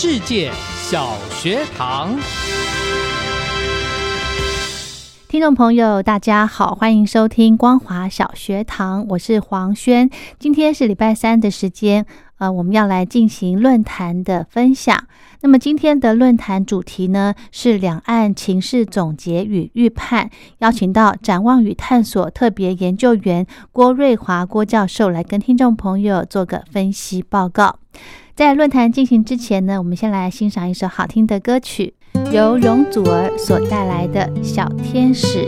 世界小学堂，听众朋友，大家好，欢迎收听光华小学堂，我是黄轩。今天是礼拜三的时间，呃，我们要来进行论坛的分享。那么今天的论坛主题呢是两岸情势总结与预判，邀请到展望与探索特别研究员郭瑞华郭教授来跟听众朋友做个分析报告。在论坛进行之前呢，我们先来欣赏一首好听的歌曲，由容祖儿所带来的《小天使》。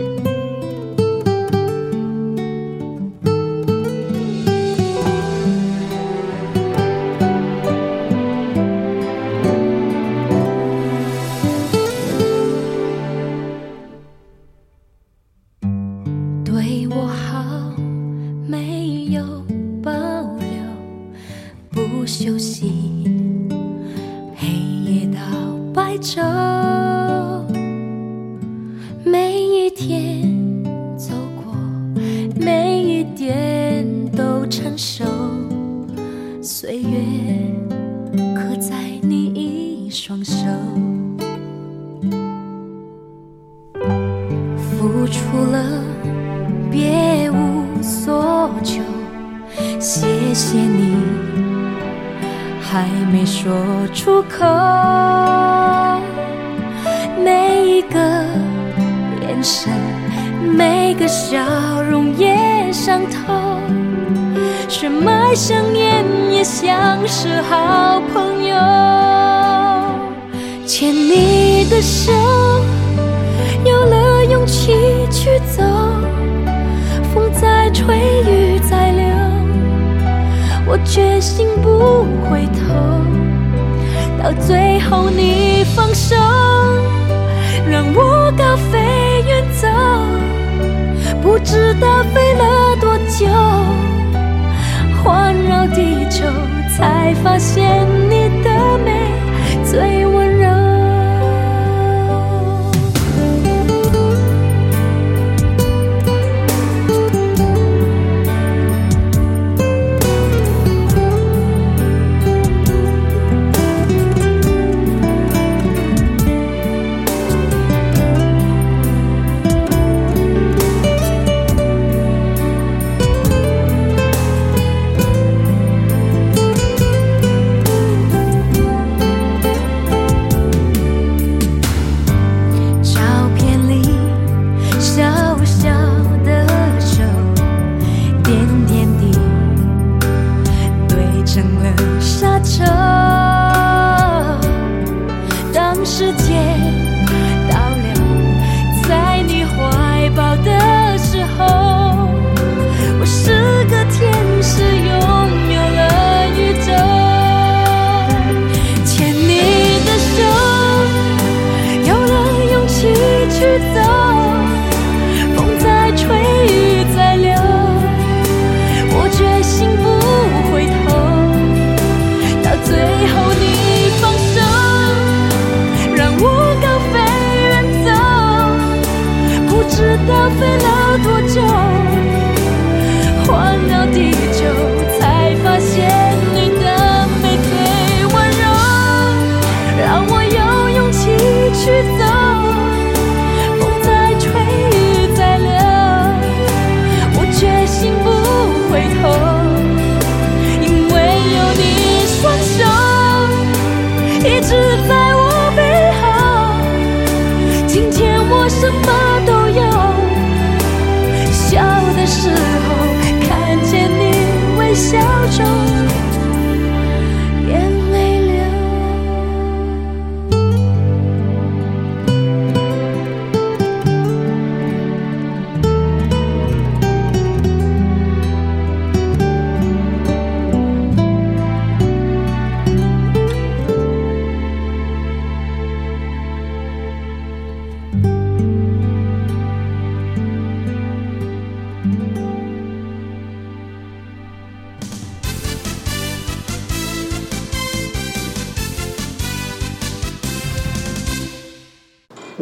决心不回头，到最后你放手，让我高飞远走，不知道飞了多久，环绕地球才发现你的美，最温。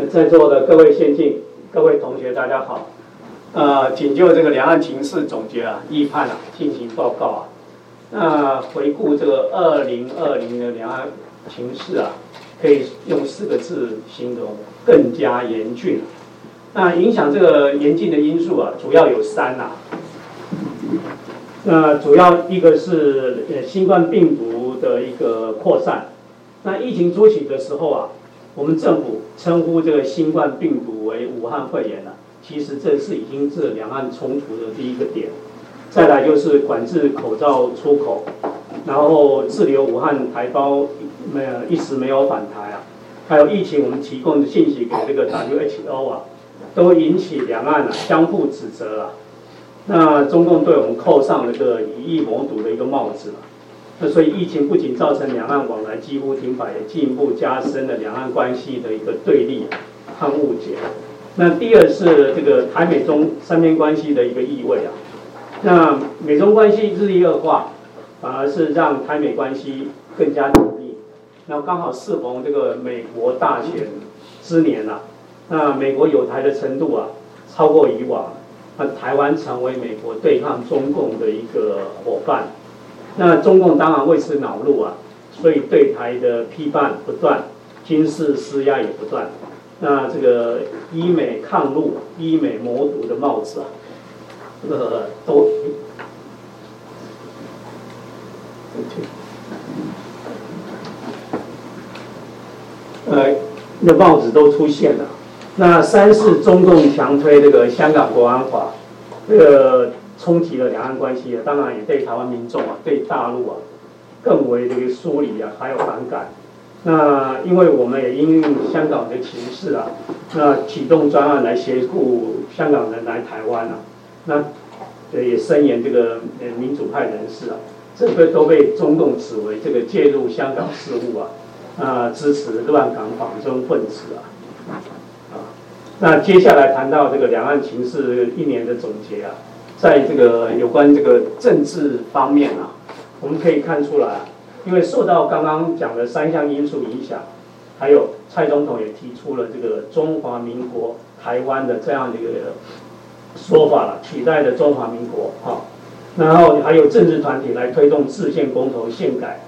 在座的各位先进、各位同学，大家好。呃，仅就这个两岸情势总结啊、预判啊进行报告啊。那回顾这个二零二零的两岸情势啊，可以用四个字形容：更加严峻。那影响这个严峻的因素啊，主要有三呐、那主要一个是呃新冠病毒的一个扩散。那疫情初期的时候啊，我们政府称呼这个新冠病毒为武汉肺炎了、其实这是已经是两岸冲突的第一个点。再来就是管制口罩出口，然后滞留武汉台胞没有一时没有返台啊，还有疫情我们提供的信息给这个 WHO 啊，都引起两岸啊相互指责啊。那中共对我们扣上了个以疫谋独的一个帽子了。那所以疫情不仅造成两岸往来几乎停摆，也进一步加深了两岸关系的一个对立和误解。那第二是这个台美中三边关系的一个意味啊。那美中关系日益恶化，反而是让台美关系更加紧密。那刚好适逢这个美国大选之年啊，那美国有台的程度啊超过以往，那台湾成为美国对抗中共的一个伙伴。那中共当然为此恼怒啊，所以对台的批判不断，军事施压也不断。那这个医美抗陆、医美谋独的帽子啊，这个都，呃，那帽子都出现了。那三是中共强推这个香港国安法，这个冲击了两岸关系啊，当然也对台湾民众啊，对大陆啊，更为这个疏离啊，还有反感。那因为我们也因应香港的情势啊，那启动专案来协助香港人来台湾啊，那也声言这个民主派人士啊，这个都被中共指为这个介入香港事务啊，啊支持乱港反中分子啊，啊，那接下来谈到这个两岸情势一年的总结啊，在这个有关这个政治方面啊，我们可以看出来。因为受到刚刚讲的三项因素影响，还有蔡总统也提出了这个中华民国台湾的这样的一个说法了，取代了中华民国啊，然后还有政治团体来推动制宪公投宪改，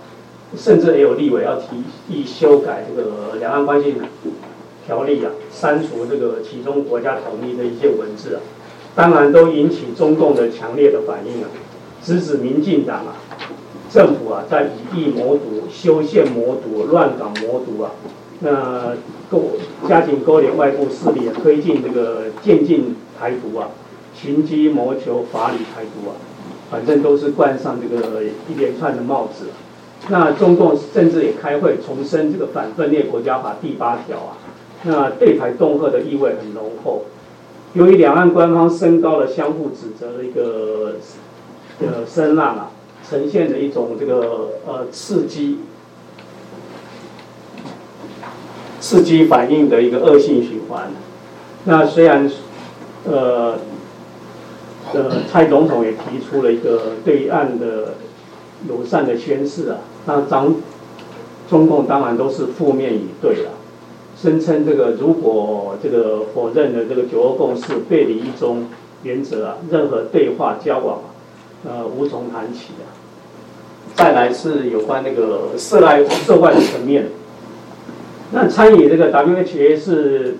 甚至也有立委要提议修改这个两岸关系条例啊，删除这个其中国家统一的一些文字啊，当然都引起中共的强烈的反应啊，直指民进党啊。政府啊，在以疫谋独、修宪谋独、乱港谋独啊，那勾加紧勾连外部势力，推进这个渐进台独啊，寻机谋求法理台独啊，反正都是冠上这个一连串的帽子。那中共甚至也开会重申这个反分裂国家法第八条啊，那对台恫吓的意味很浓厚。由于两岸官方升高了相互指责的一个呃声浪啊。呈现的一种这个呃刺激、刺激反应的一个恶性循环。那虽然呃呃蔡总统也提出了一个对岸的友善的宣誓啊，那张中共当然都是负面以对了，声称这个如果这个否认了这个九二共识、背离一中原则啊，任何对话交往啊，呃无从谈起啊。再来是有关那个涉外涉外的层面，那参与这个 WHA 是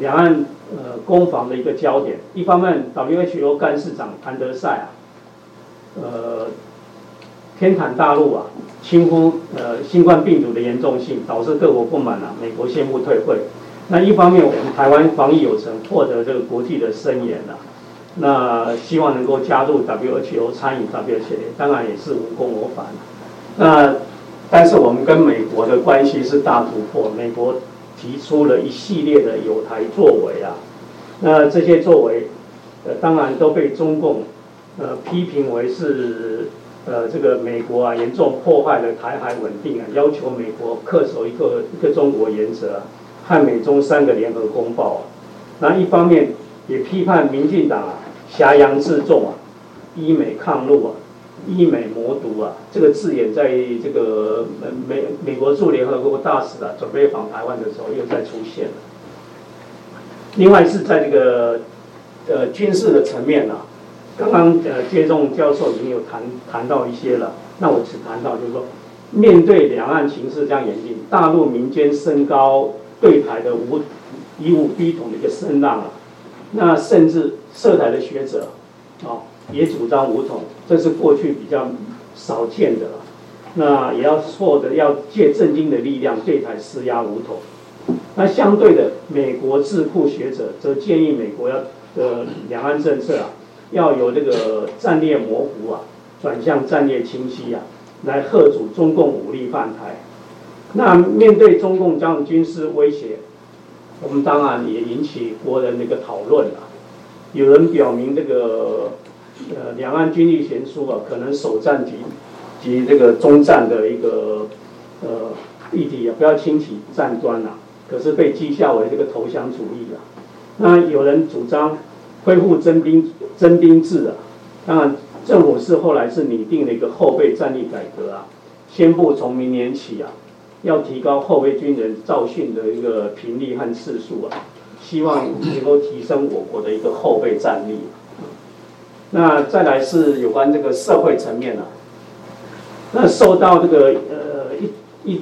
两岸呃攻防的一个焦点。一方面，WHO 干事长谭德赛啊，呃，偏袒大陆啊，轻忽呃新冠病毒的严重性，导致各国不满啊，美国宣布退会。那一方面，我们台湾防疫有成，获得这个国际的声援啊。那希望能够加入 WHO 参与 WHO，当然也是无功而返。那但是我们跟美国的关系是大突破，美国提出了一系列的有台作为啊，那这些作为，呃，当然都被中共呃批评为是呃这个美国啊严重破坏了台海稳定啊，要求美国恪守一个一个中国原则啊，和美中三个联合公报啊，那一方面也批判民进党啊。挟洋自重啊，医美抗陆啊，医美魔毒啊，这个字眼在这个美美美国驻联合国大使啊准备访台湾的时候又再出现了。另外是在这个呃军事的层面啊，刚刚呃接种教授已经有谈谈到一些了，那我只谈到就是说，面对两岸情势这样严峻，大陆民间升高对台的武以武逼统的一个声浪啊。那甚至涉台的学者，啊，也主张武统，这是过去比较少见的了。那也要获得要借政经的力量对台施压武统。那相对的，美国智库学者则建议美国要的两岸政策啊，要有这个战略模糊啊，转向战略清晰啊，来贺阻中共武力犯台。那面对中共这样军事威胁。我们当然也引起国人的一个讨论了。有人表明这个呃两岸军力悬殊啊，可能首战及及这个中战的一个呃议题也，不要轻启战端啊，可是被讥笑为这个投降主义啊。那有人主张恢复征兵征兵制啊。当然，政府是后来是拟定了一个后备战力改革啊，宣布从明年起啊。要提高后备军人造训的一个频率和次数啊，希望能够提升我国的一个后备战力。那再来是有关这个社会层面啊，那受到这个呃疫疫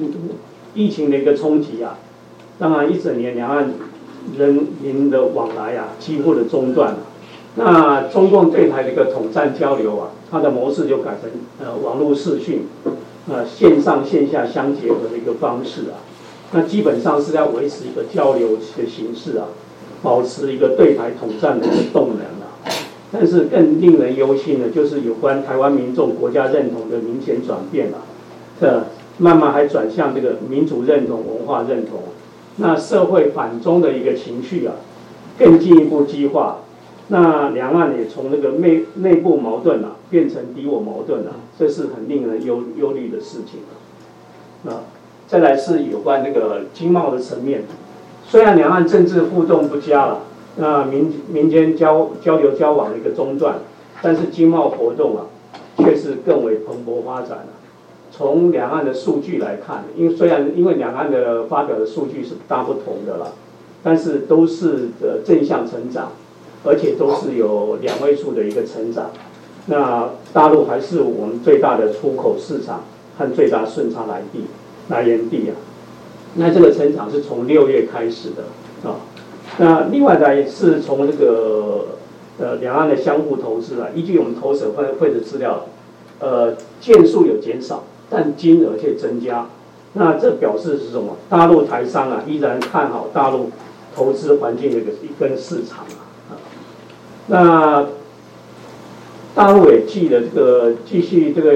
疫情的一个冲击啊，当然一整年两岸人民的往来啊几乎的中断了。那中共对台的一个统战交流啊，它的模式就改成呃网络视讯。呃，线上线下相结合的一个方式啊，那基本上是要维持一个交流的形式啊，保持一个对台统战的一个动能啊。但是更令人忧心的，就是有关台湾民众国家认同的明显转变了，这慢慢还转向这个民主认同、文化认同，那社会反中的一个情绪啊，更进一步激化。那两岸也从那个内内部矛盾啊，变成敌我矛盾了，这是很令人忧忧虑的事情啊。再来是有关那个经贸的层面，虽然两岸政治互动不佳了，那民民间交交流交往的一个中断，但是经贸活动啊，却是更为蓬勃发展了。从两岸的数据来看，因为虽然因为两岸的发表的数据是大不同的了，但是都是呃正向成长。而且都是有两位数的一个成长，那大陆还是我们最大的出口市场和最大顺差来地来源地啊。那这个成长是从六月开始的啊。那另外呢，是从这个呃两岸的相互投资啊，依据我们投审会会的资料，呃件数有减少，但金额却增加。那这表示是什么？大陆台商啊依然看好大陆投资环境的一个一根市场啊。那大陆也记得这个继续这个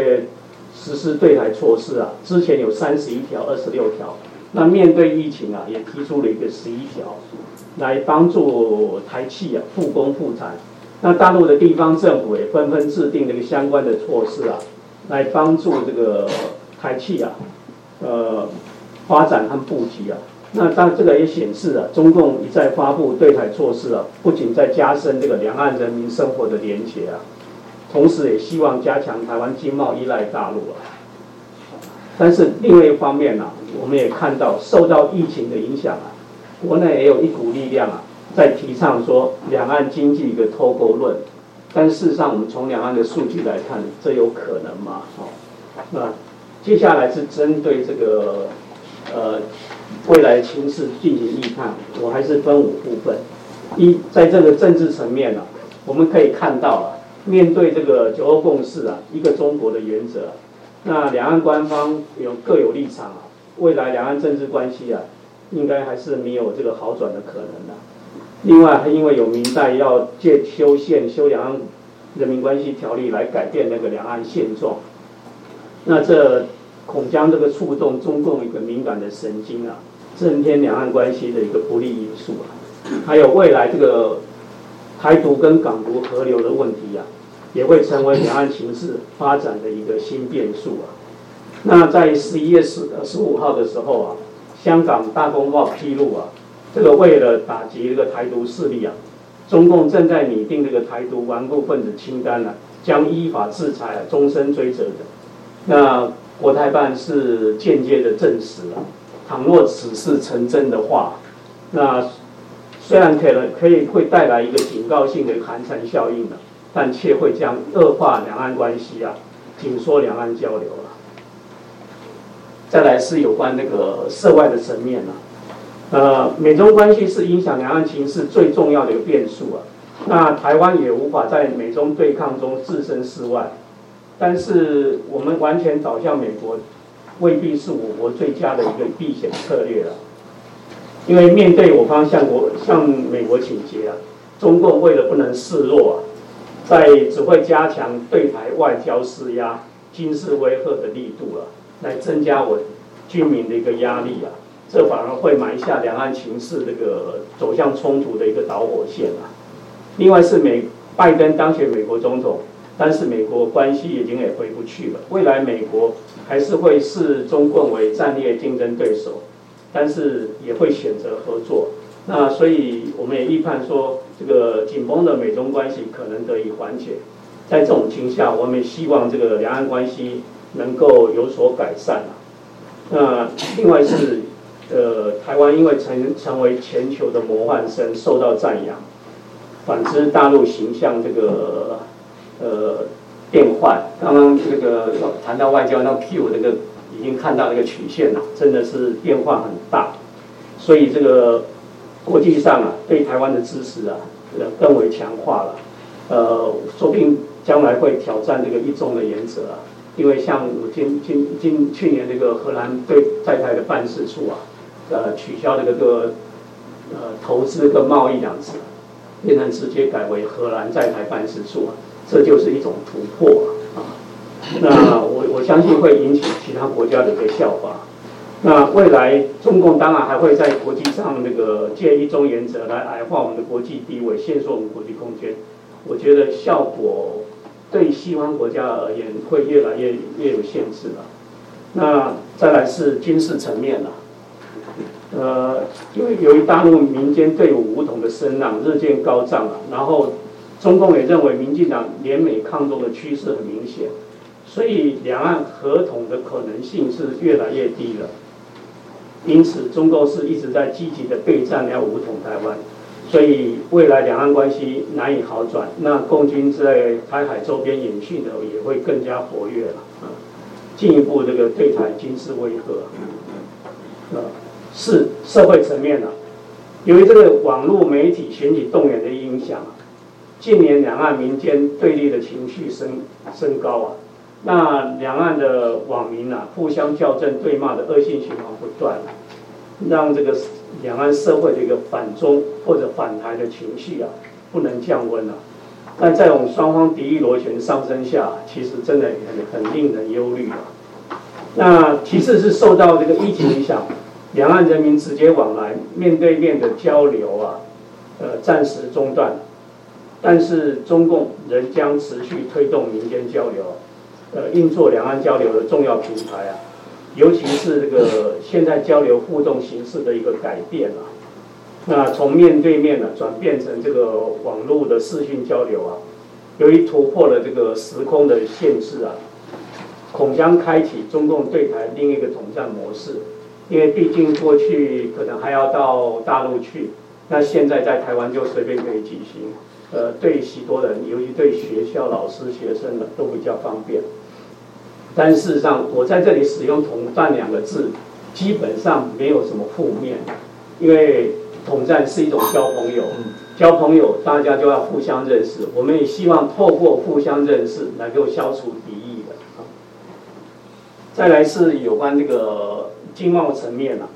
实施对台措施啊，之前有三十一条、二十六条，那面对疫情啊，也提出了一个十一条，来帮助台企啊复工复产。那大陆的地方政府也纷纷制定这个相关的措施啊，来帮助这个台企啊，呃，发展和布局啊。那当这个也显示了，中共一再发布对台措施啊，不仅在加深这个两岸人民生活的连结啊，同时也希望加强台湾经贸依赖大陆啊。但是另外一方面呢，我们也看到受到疫情的影响啊，国内也有一股力量啊，在提倡说两岸经济一个脱钩论。但事实上，我们从两岸的数据来看，这有可能吗？哦，那接下来是针对这个呃。未来情势进行预判，我还是分五部分。一，在这个政治层面呢，我们可以看到啊，面对这个九二共识啊，一个中国的原则，那两岸官方有各有立场啊。未来两岸政治关系啊，应该还是没有这个好转的可能的。另外，因为有明代要借修宪、修两岸人民关系条例来改变那个两岸现状，那这恐将这个触动中共一个敏感的神经啊，增添两岸关系的一个不利因素啊。还有未来这个台独跟港独合流的问题啊，也会成为两岸情势发展的一个新变数啊。那在十一月十十五号的时候啊，香港大公报披露啊。这个为了打击这个台独势力啊，中共正在拟定这个台独顽固分子清单呢，将依法制裁、终身追责的。那国台办是间接的证实了，倘若此事成真的话，那虽然可能可以会带来一个警告性的寒蝉效应的，但却会将恶化两岸关系啊，紧缩两岸交流了。再来是有关那个涉外的层面了。呃，美中关系是影响两岸情势最重要的一个变数啊。那台湾也无法在美中对抗中置身事外，但是我们完全倒向美国，未必是我国最佳的一个避险策略了。因为面对我方向国向美国请捷啊，中共为了不能示弱啊，在只会加强对台外交施压、军事威吓的力度了，来增加我军民的一个压力啊。这反而会埋下两岸情势这个走向冲突的一个导火线啊。另外是美拜登当选美国总统，但是美国关系已经也回不去了。未来美国还是会视中共为战略竞争对手，但是也会选择合作。那所以我们也预判说，这个紧绷的美中关系可能得以缓解。在这种情况下，我们希望这个两岸关系能够有所改善啊。那另外是。呃，台湾因为成成为全球的模范生，受到赞扬。反之，大陆形象这个呃变换，刚刚这个谈到外交，那 Q 那个已经看到那个曲线了，真的是变化很大。所以这个国际上啊，对台湾的支持啊，呃更为强化了。呃，说不定将来会挑战这个一中的原则啊，因为像我今今今去年那个荷兰对在台的办事处啊。呃，取消那个个呃投资跟贸易两字，变成直接改为荷兰在台办事处啊，这就是一种突破啊。那我我相信会引起其他国家的一个效法。那未来中共当然还会在国际上那个借一中原则来矮化我们的国际地位，限缩我们国际空间。我觉得效果对西方国家而言会越来越越有限制了。那再来是军事层面了。呃，因为由于大陆民间对伍武统的声浪日渐高涨了，然后中共也认为民进党联美抗中的趋势很明显，所以两岸合统的可能性是越来越低了。因此，中共是一直在积极的备战要武统台湾，所以未来两岸关系难以好转。那共军在台海周边演训的也会更加活跃了啊，进一步这个对台军事威吓啊。是社会层面的，由于这个网络媒体选举动员的影响啊，近年两岸民间对立的情绪升升高啊，那两岸的网民啊互相校正对骂的恶性循环不断，让这个两岸社会的一个反中或者反台的情绪啊不能降温了。但在我们双方敌意螺旋上升下，其实真的很很令人忧虑啊。那其次是受到这个疫情影响。两岸人民直接往来、面对面的交流啊，呃，暂时中断，但是中共仍将持续推动民间交流，呃，运作两岸交流的重要平台啊，尤其是这个现在交流互动形式的一个改变啊，那从面对面呢转变成这个网络的视讯交流啊，由于突破了这个时空的限制啊，恐将开启中共对台另一个统战模式。因为毕竟过去可能还要到大陆去，那现在在台湾就随便可以举行，呃，对许多人，尤其对学校老师、学生呢，都比较方便。但事实上，我在这里使用“统战”两个字，基本上没有什么负面，因为统战是一种交朋友，交朋友大家就要互相认识，我们也希望透过互相认识，能够消除敌意的。再来是有关这个。经贸层面啊，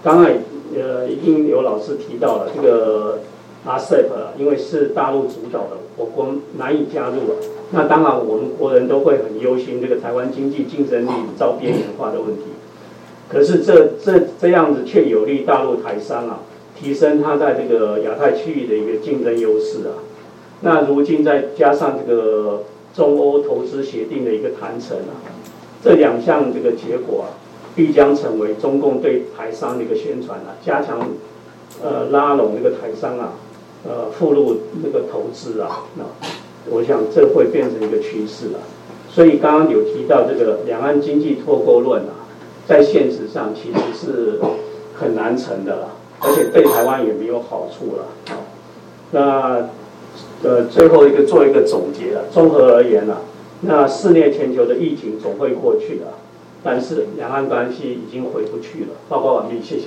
刚才呃，已经有老师提到了这个 RCEP，因为是大陆主导的，我国难以加入了。那当然，我们国人都会很忧心这个台湾经济竞争力遭边缘化的问题。可是这这这样子却有利大陆台商啊，提升它在这个亚太区域的一个竞争优势啊。那如今再加上这个中欧投资协定的一个谈成啊，这两项这个结果啊。必将成为中共对台商的一个宣传啊，加强呃拉拢那个台商啊，呃附录那个投资啊，那我想这会变成一个趋势了。所以刚刚有提到这个两岸经济脱钩论啊，在现实上其实是很难成的了，而且对台湾也没有好处了。那呃最后一个做一个总结了，综合而言啊，那肆虐全球的疫情总会过去的。但是两岸关系已经回不去了。报告完毕，谢谢。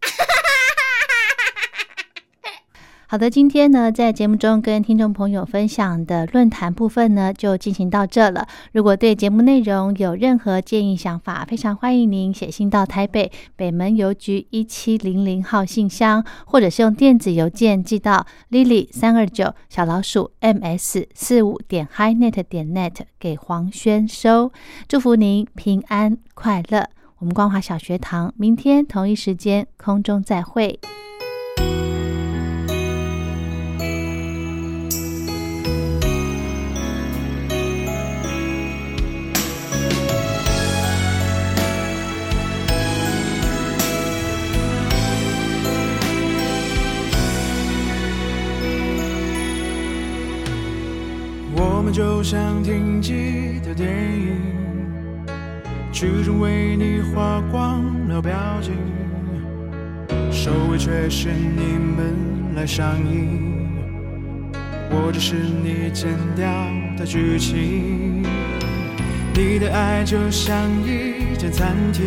好的，今天呢，在节目中跟听众朋友分享的论坛部分呢，就进行到这了。如果对节目内容有任何建议想法，非常欢迎您写信到台北北门邮局一七零零号信箱，或者是用电子邮件寄到 lily 三二九小老鼠 ms 四五点 highnet 点 net 给黄轩收。祝福您平安快乐。我们光华小学堂明天同一时间空中再会。就像停机的电影，剧中为你花光了表情，收尾却是你们来上映。我只是你剪掉的剧情，你的爱就像一间餐厅，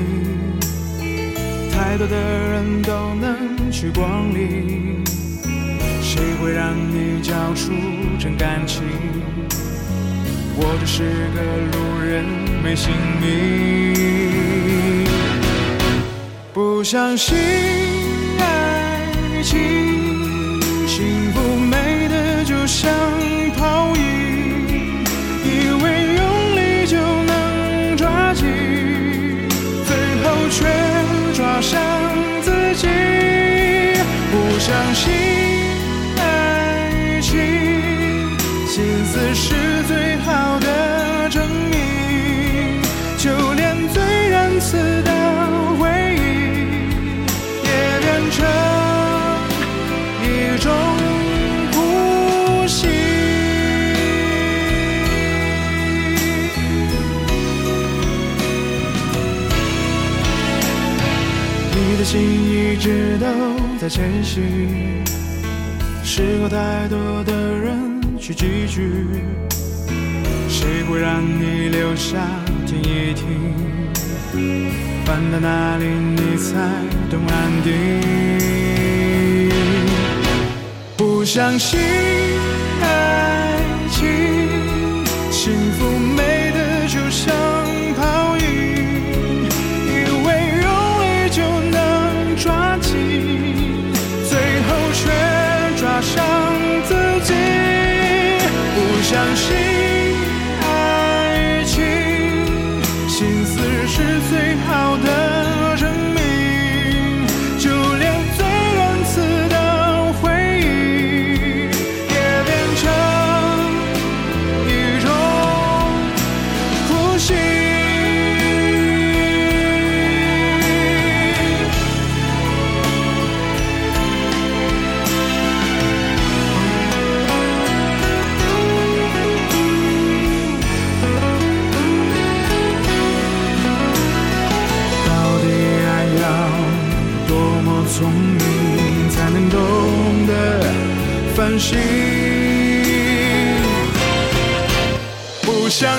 太多的人都能去光临，谁会让你交出真感情？我只是个路人，没姓名。不相信爱情，幸福美的就像泡影，以为用力就能抓紧，最后却抓伤自己。不相信爱情，心思是。一直都在前行，试过太多的人去拒绝，谁会让你留下，听一听，搬到哪里你才懂安定，不相信爱情。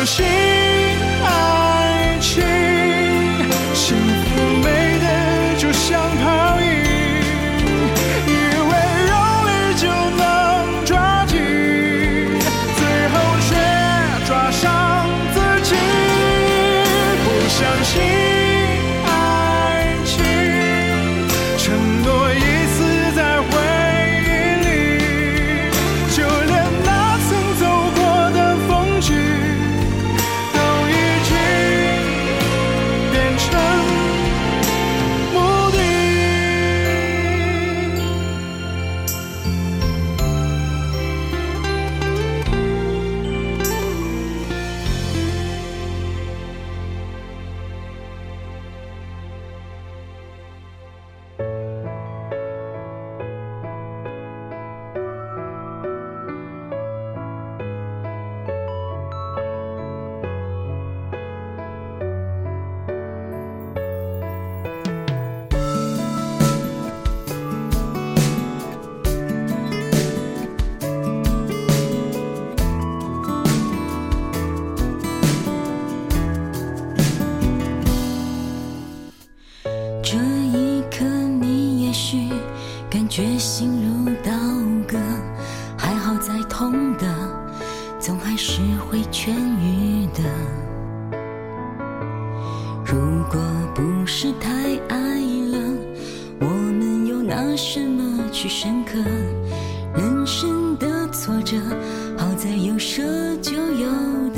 心。是深刻人生的挫折，好在有舍就有得。